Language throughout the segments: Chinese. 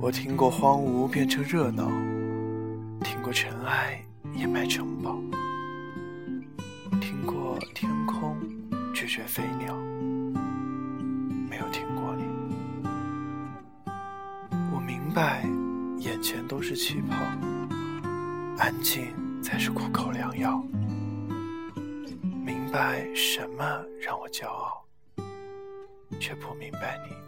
我听过荒芜变成热闹，听过尘埃掩埋城堡，听过天空拒绝飞鸟，没有听过你。我明白，眼前都是气泡，安静才是苦口良药。明白什么让我骄傲，却不明白你。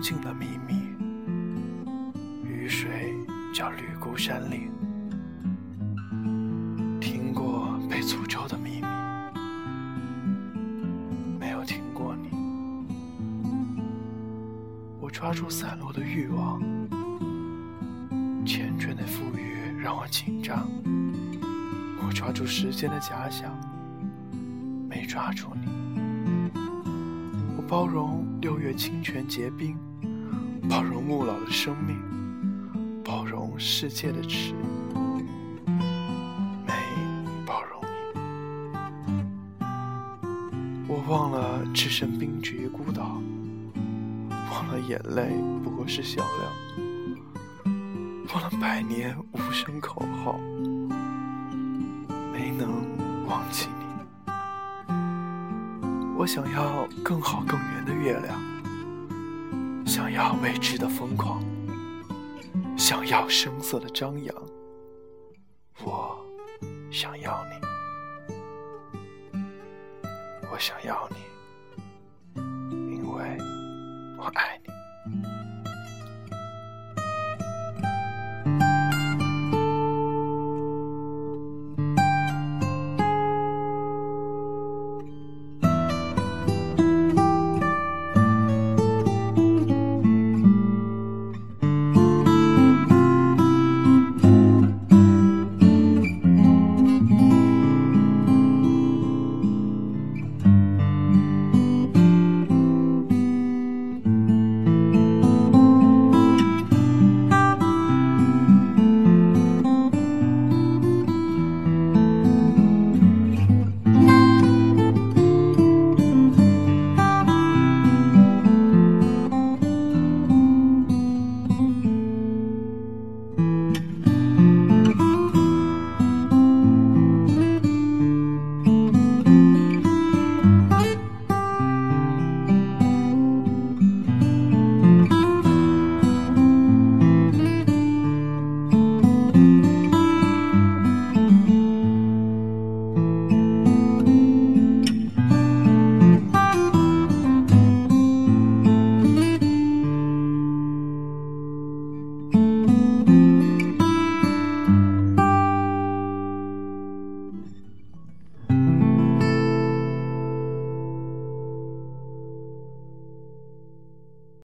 静的秘密，雨水叫绿孤山岭。听过被诅咒的秘密，没有听过你。我抓住散落的欲望，缱绻的馥郁让我紧张。我抓住时间的假想，没抓住你。我包容六月清泉结冰，包容暮老的生命，包容世界的迟，没包容你。我忘了置身冰绝孤岛，忘了眼泪不过是笑料，忘了百年无声口号，没能忘记你。我想要更好更圆的月亮，想要未知的疯狂，想要声色的张扬。我想要你，我想要你，因为我爱你。